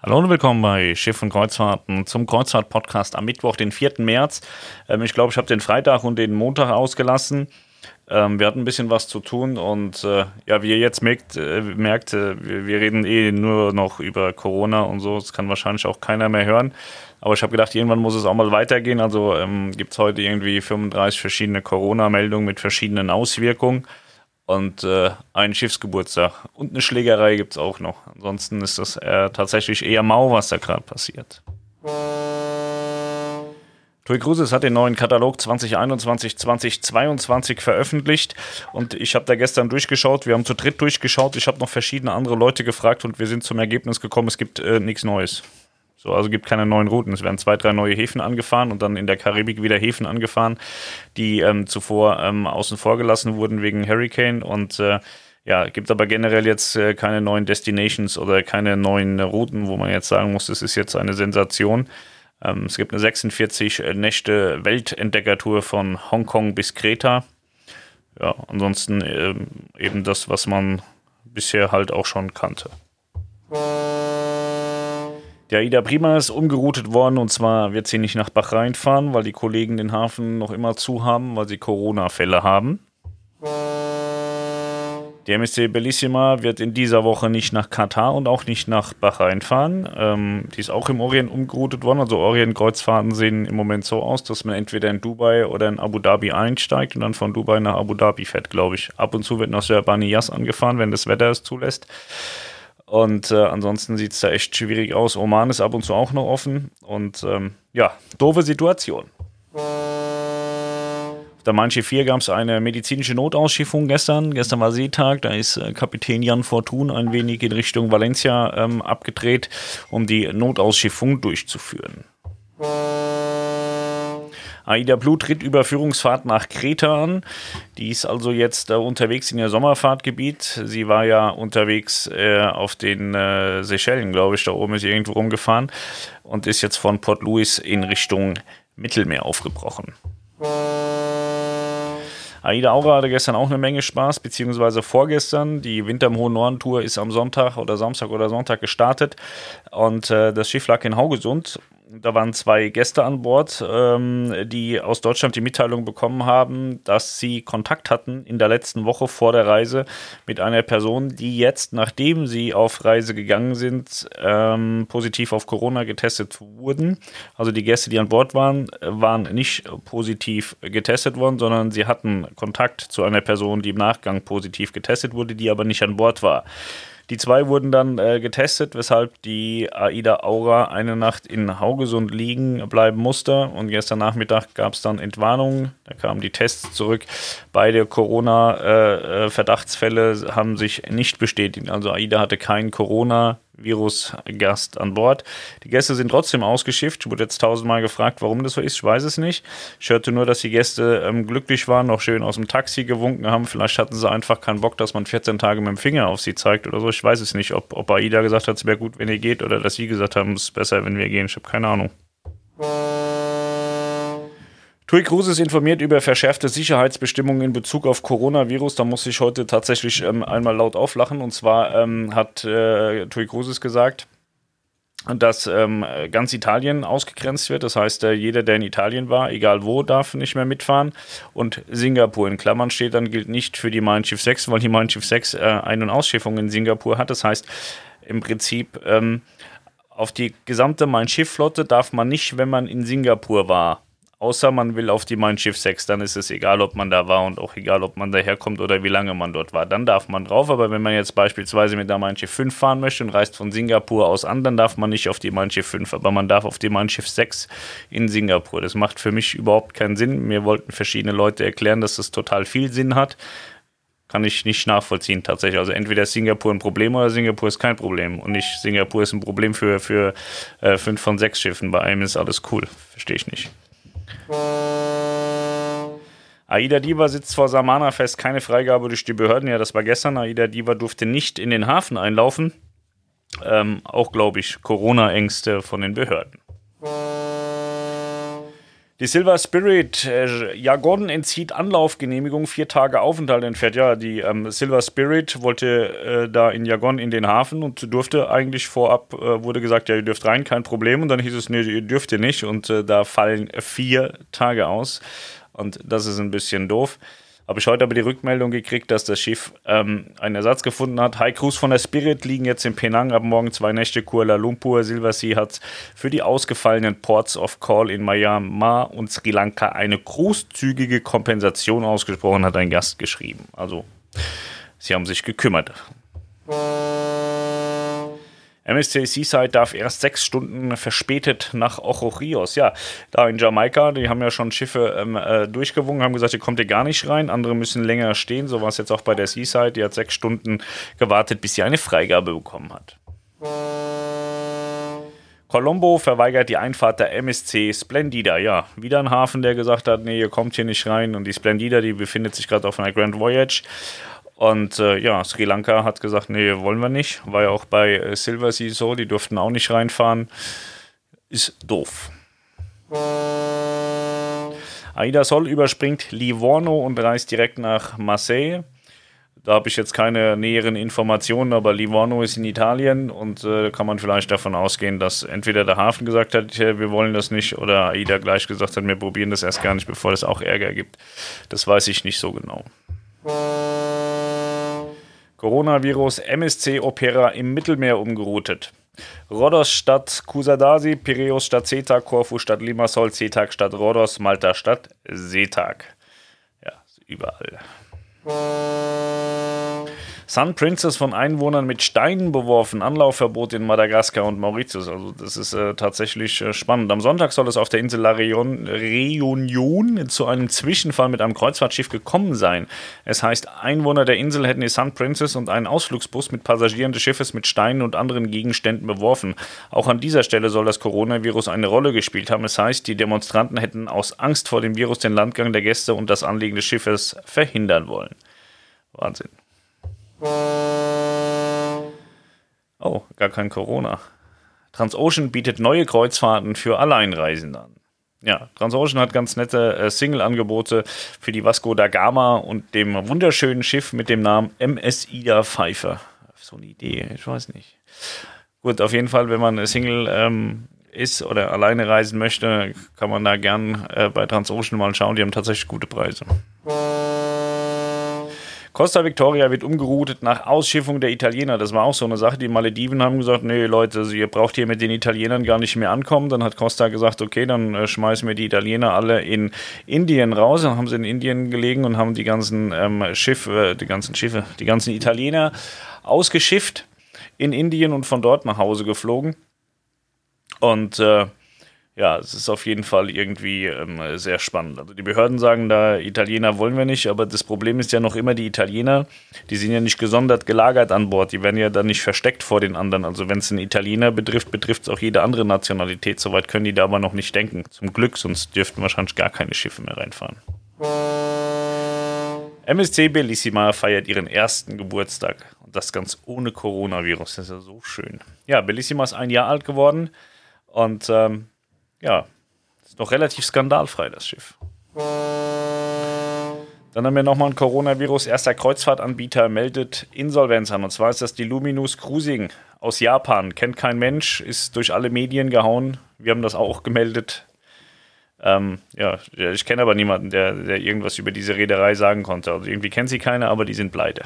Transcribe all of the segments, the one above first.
Hallo und willkommen bei Schiff und Kreuzfahrten zum Kreuzfahrt-Podcast am Mittwoch, den 4. März. Ähm, ich glaube, ich habe den Freitag und den Montag ausgelassen. Ähm, wir hatten ein bisschen was zu tun und äh, ja, wie ihr jetzt merkt, äh, merkt äh, wir, reden eh nur noch über Corona und so. Das kann wahrscheinlich auch keiner mehr hören. Aber ich habe gedacht, irgendwann muss es auch mal weitergehen. Also ähm, gibt es heute irgendwie 35 verschiedene Corona-Meldungen mit verschiedenen Auswirkungen und äh, einen Schiffsgeburtstag. Und eine Schlägerei gibt es auch noch. Ansonsten ist das äh, tatsächlich eher mau, was da gerade passiert. TUI Cruises hat den neuen Katalog 2021-2022 veröffentlicht und ich habe da gestern durchgeschaut. Wir haben zu dritt durchgeschaut. Ich habe noch verschiedene andere Leute gefragt und wir sind zum Ergebnis gekommen, es gibt äh, nichts Neues. So, also gibt keine neuen Routen. Es werden zwei, drei neue Häfen angefahren und dann in der Karibik wieder Häfen angefahren, die ähm, zuvor ähm, außen vor gelassen wurden wegen Hurricane und äh, ja, gibt aber generell jetzt äh, keine neuen Destinations oder keine neuen Routen, wo man jetzt sagen muss, das ist jetzt eine Sensation. Ähm, es gibt eine 46 äh, Nächte Weltentdeckertour von Hongkong bis Kreta. Ja, ansonsten ähm, eben das, was man bisher halt auch schon kannte. Der Ida Prima ist umgeroutet worden und zwar wird sie nicht nach Bahrain fahren, weil die Kollegen den Hafen noch immer zu haben, weil sie Corona-Fälle haben. Die MSC Bellissima wird in dieser Woche nicht nach Katar und auch nicht nach Bahrain fahren. Ähm, die ist auch im Orient umgeroutet worden. Also Orient-Kreuzfahrten sehen im Moment so aus, dass man entweder in Dubai oder in Abu Dhabi einsteigt und dann von Dubai nach Abu Dhabi fährt, glaube ich. Ab und zu wird nach Serbaniyas angefahren, wenn das Wetter es zulässt. Und äh, ansonsten sieht es da echt schwierig aus. Oman ist ab und zu auch noch offen. Und ähm, ja, doofe Situation. Auf der Manche 4 gab es eine medizinische Notausschiffung gestern. Gestern war Seetag. Da ist äh, Kapitän Jan Fortun ein wenig in Richtung Valencia ähm, abgedreht, um die Notausschiffung durchzuführen. Aida Blue tritt Überführungsfahrt nach Kreta an. Die ist also jetzt äh, unterwegs in ihr Sommerfahrtgebiet. Sie war ja unterwegs äh, auf den äh, Seychellen, glaube ich. Da oben ist sie irgendwo rumgefahren und ist jetzt von Port Louis in Richtung Mittelmeer aufgebrochen. Aida Aura hatte gestern auch eine Menge Spaß, beziehungsweise vorgestern. Die Winter im Hohen Norden Tour ist am Sonntag oder Samstag oder Sonntag gestartet und äh, das Schiff lag in Haugesund da waren zwei Gäste an Bord, ähm, die aus Deutschland die Mitteilung bekommen haben, dass sie Kontakt hatten in der letzten Woche vor der Reise mit einer Person, die jetzt, nachdem sie auf Reise gegangen sind, ähm, positiv auf Corona getestet wurden. Also die Gäste, die an Bord waren, waren nicht positiv getestet worden, sondern sie hatten Kontakt zu einer Person, die im Nachgang positiv getestet wurde, die aber nicht an Bord war. Die zwei wurden dann äh, getestet, weshalb die AIDA Aura eine Nacht in Haugesund liegen bleiben musste. Und gestern Nachmittag gab es dann Entwarnungen. Da kamen die Tests zurück. Beide Corona-Verdachtsfälle äh, äh haben sich nicht bestätigt. Also AIDA hatte kein Corona. Virus-Gast an Bord. Die Gäste sind trotzdem ausgeschifft. Ich wurde jetzt tausendmal gefragt, warum das so ist. Ich weiß es nicht. Ich hörte nur, dass die Gäste ähm, glücklich waren, noch schön aus dem Taxi gewunken haben. Vielleicht hatten sie einfach keinen Bock, dass man 14 Tage mit dem Finger auf sie zeigt oder so. Ich weiß es nicht, ob, ob AIDA gesagt hat, es wäre gut, wenn ihr geht oder dass sie gesagt haben, es ist besser, wenn wir gehen. Ich habe keine Ahnung. TUI Cruises informiert über verschärfte Sicherheitsbestimmungen in Bezug auf Coronavirus. Da muss ich heute tatsächlich ähm, einmal laut auflachen. Und zwar ähm, hat äh, TUI Cruises gesagt, dass ähm, ganz Italien ausgegrenzt wird. Das heißt, äh, jeder, der in Italien war, egal wo, darf nicht mehr mitfahren. Und Singapur in Klammern steht dann, gilt nicht für die Mein Schiff 6, weil die Mein Schiff 6 äh, Ein- und Ausschiffung in Singapur hat. Das heißt, im Prinzip ähm, auf die gesamte Mein Schiff-Flotte darf man nicht, wenn man in Singapur war, Außer man will auf die Mein Schiff 6, dann ist es egal, ob man da war und auch egal, ob man daherkommt oder wie lange man dort war. Dann darf man drauf, aber wenn man jetzt beispielsweise mit der Mein Schiff 5 fahren möchte und reist von Singapur aus an, dann darf man nicht auf die Mein Schiff 5, aber man darf auf die Mein Schiff 6 in Singapur. Das macht für mich überhaupt keinen Sinn. Mir wollten verschiedene Leute erklären, dass das total viel Sinn hat. Kann ich nicht nachvollziehen tatsächlich. Also entweder ist Singapur ein Problem oder Singapur ist kein Problem. Und nicht Singapur ist ein Problem für, für äh, fünf von sechs Schiffen. Bei einem ist alles cool. Verstehe ich nicht. Aida Diva sitzt vor Samana fest, keine Freigabe durch die Behörden. Ja, das war gestern. Aida Diva durfte nicht in den Hafen einlaufen. Ähm, auch, glaube ich, Corona-Ängste von den Behörden. Die Silver Spirit, äh, Jagon entzieht Anlaufgenehmigung, vier Tage Aufenthalt entfernt. Ja, die ähm, Silver Spirit wollte äh, da in Jagon in den Hafen und durfte eigentlich vorab, äh, wurde gesagt, ja, ihr dürft rein, kein Problem. Und dann hieß es, nee, ihr dürft ihr nicht. Und äh, da fallen vier Tage aus. Und das ist ein bisschen doof. Habe ich heute aber die Rückmeldung gekriegt, dass das Schiff ähm, einen Ersatz gefunden hat. High Cruise von der Spirit liegen jetzt in Penang, ab morgen zwei Nächte Kuala Lumpur. Silver Sea hat für die ausgefallenen Ports of Call in Myanmar und Sri Lanka eine großzügige Kompensation ausgesprochen, hat ein Gast geschrieben. Also, sie haben sich gekümmert. MSC Seaside darf erst sechs Stunden verspätet nach Ocho Rios. Ja, da in Jamaika, die haben ja schon Schiffe ähm, äh, durchgewungen, haben gesagt, ihr kommt hier gar nicht rein. Andere müssen länger stehen. So war es jetzt auch bei der Seaside. Die hat sechs Stunden gewartet, bis sie eine Freigabe bekommen hat. Colombo verweigert die Einfahrt der MSC Splendida. Ja, wieder ein Hafen, der gesagt hat, nee, ihr kommt hier nicht rein. Und die Splendida, die befindet sich gerade auf einer Grand Voyage. Und äh, ja, Sri Lanka hat gesagt, nee, wollen wir nicht. War ja auch bei äh, Silver Sea so, die durften auch nicht reinfahren. Ist doof. Aida Sol überspringt Livorno und reist direkt nach Marseille. Da habe ich jetzt keine näheren Informationen, aber Livorno ist in Italien und äh, kann man vielleicht davon ausgehen, dass entweder der Hafen gesagt hat, wir wollen das nicht, oder AIDA gleich gesagt hat, wir probieren das erst gar nicht, bevor es auch Ärger gibt. Das weiß ich nicht so genau. Coronavirus MSC Opera im Mittelmeer umgeroutet. Rhodos statt Kusadasi, Piräus statt Setag, Korfu statt Limassol, Setag statt Rhodos, Malta statt Setag. Ja, überall. Sun Princess von Einwohnern mit Steinen beworfen, Anlaufverbot in Madagaskar und Mauritius. Also das ist äh, tatsächlich äh, spannend. Am Sonntag soll es auf der Insel La Reunion zu einem Zwischenfall mit einem Kreuzfahrtschiff gekommen sein. Es heißt, Einwohner der Insel hätten die Sun Princess und einen Ausflugsbus mit Passagieren des Schiffes mit Steinen und anderen Gegenständen beworfen. Auch an dieser Stelle soll das Coronavirus eine Rolle gespielt haben. Es heißt, die Demonstranten hätten aus Angst vor dem Virus den Landgang der Gäste und das Anlegen des Schiffes verhindern wollen. Wahnsinn. Oh, gar kein Corona. Transocean bietet neue Kreuzfahrten für Alleinreisende an. Ja, Transocean hat ganz nette äh, Single-Angebote für die Vasco da Gama und dem wunderschönen Schiff mit dem Namen MS Ida Pfeiffer. So eine Idee, ich weiß nicht. Gut, auf jeden Fall, wenn man Single ähm, ist oder alleine reisen möchte, kann man da gern äh, bei Transocean mal schauen. Die haben tatsächlich gute Preise. Costa Victoria wird umgeroutet nach Ausschiffung der Italiener. Das war auch so eine Sache. Die Malediven haben gesagt, nee Leute, also ihr braucht hier mit den Italienern gar nicht mehr ankommen. Dann hat Costa gesagt, okay, dann äh, schmeißen wir die Italiener alle in Indien raus. Dann haben sie in Indien gelegen und haben die ganzen ähm, Schiffe, äh, die ganzen Schiffe, die ganzen Italiener ausgeschifft in Indien und von dort nach Hause geflogen. Und äh, ja, es ist auf jeden Fall irgendwie ähm, sehr spannend. Also die Behörden sagen da, Italiener wollen wir nicht, aber das Problem ist ja noch immer die Italiener, die sind ja nicht gesondert gelagert an Bord, die werden ja dann nicht versteckt vor den anderen. Also wenn es einen Italiener betrifft, betrifft es auch jede andere Nationalität. Soweit können die da aber noch nicht denken. Zum Glück, sonst dürften wahrscheinlich gar keine Schiffe mehr reinfahren. MSC Bellissima feiert ihren ersten Geburtstag. Und das ganz ohne Coronavirus. Das ist ja so schön. Ja, Bellissima ist ein Jahr alt geworden. Und ähm, ja, ist noch relativ skandalfrei, das Schiff. Dann haben wir nochmal ein Coronavirus. Erster Kreuzfahrtanbieter meldet Insolvenz an. Und zwar ist das die Luminous Cruising aus Japan. Kennt kein Mensch, ist durch alle Medien gehauen. Wir haben das auch gemeldet. Ähm, ja, ich kenne aber niemanden, der, der irgendwas über diese Reederei sagen konnte. Also irgendwie kennt sie keiner, aber die sind pleite.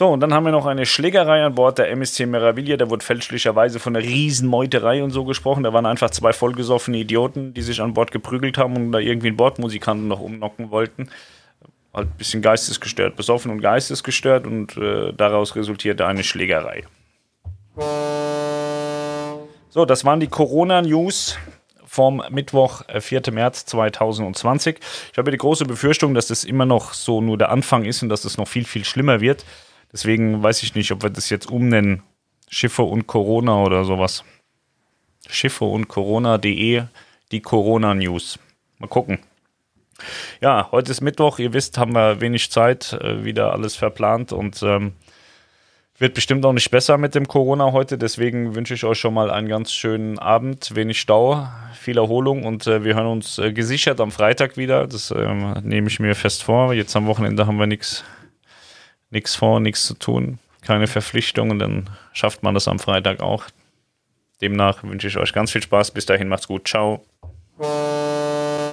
So, und dann haben wir noch eine Schlägerei an Bord der MSC Meraviglia. Da wurde fälschlicherweise von einer Riesenmeuterei und so gesprochen. Da waren einfach zwei vollgesoffene Idioten, die sich an Bord geprügelt haben und da irgendwie einen Bordmusikanten noch umnocken wollten. Halt ein bisschen geistesgestört, besoffen und geistesgestört und äh, daraus resultierte eine Schlägerei. So, das waren die Corona-News vom Mittwoch, 4. Äh, März 2020. Ich habe die große Befürchtung, dass das immer noch so nur der Anfang ist und dass das noch viel, viel schlimmer wird. Deswegen weiß ich nicht, ob wir das jetzt umnennen. Schiffe und Corona oder sowas. Schiffe und Corona.de, die Corona-News. Mal gucken. Ja, heute ist Mittwoch. Ihr wisst, haben wir wenig Zeit, äh, wieder alles verplant und ähm, Wird bestimmt auch nicht besser mit dem Corona heute, deswegen wünsche ich euch schon mal einen ganz schönen Abend, wenig Stau, viel Erholung und äh, wir hören uns äh, gesichert am Freitag wieder. Das ähm, nehme ich mir fest vor. Jetzt am Wochenende haben wir nichts vor, nichts zu tun, keine Verpflichtungen, dann schafft man das am Freitag auch. Demnach wünsche ich euch ganz viel Spaß. Bis dahin macht's gut. Ciao.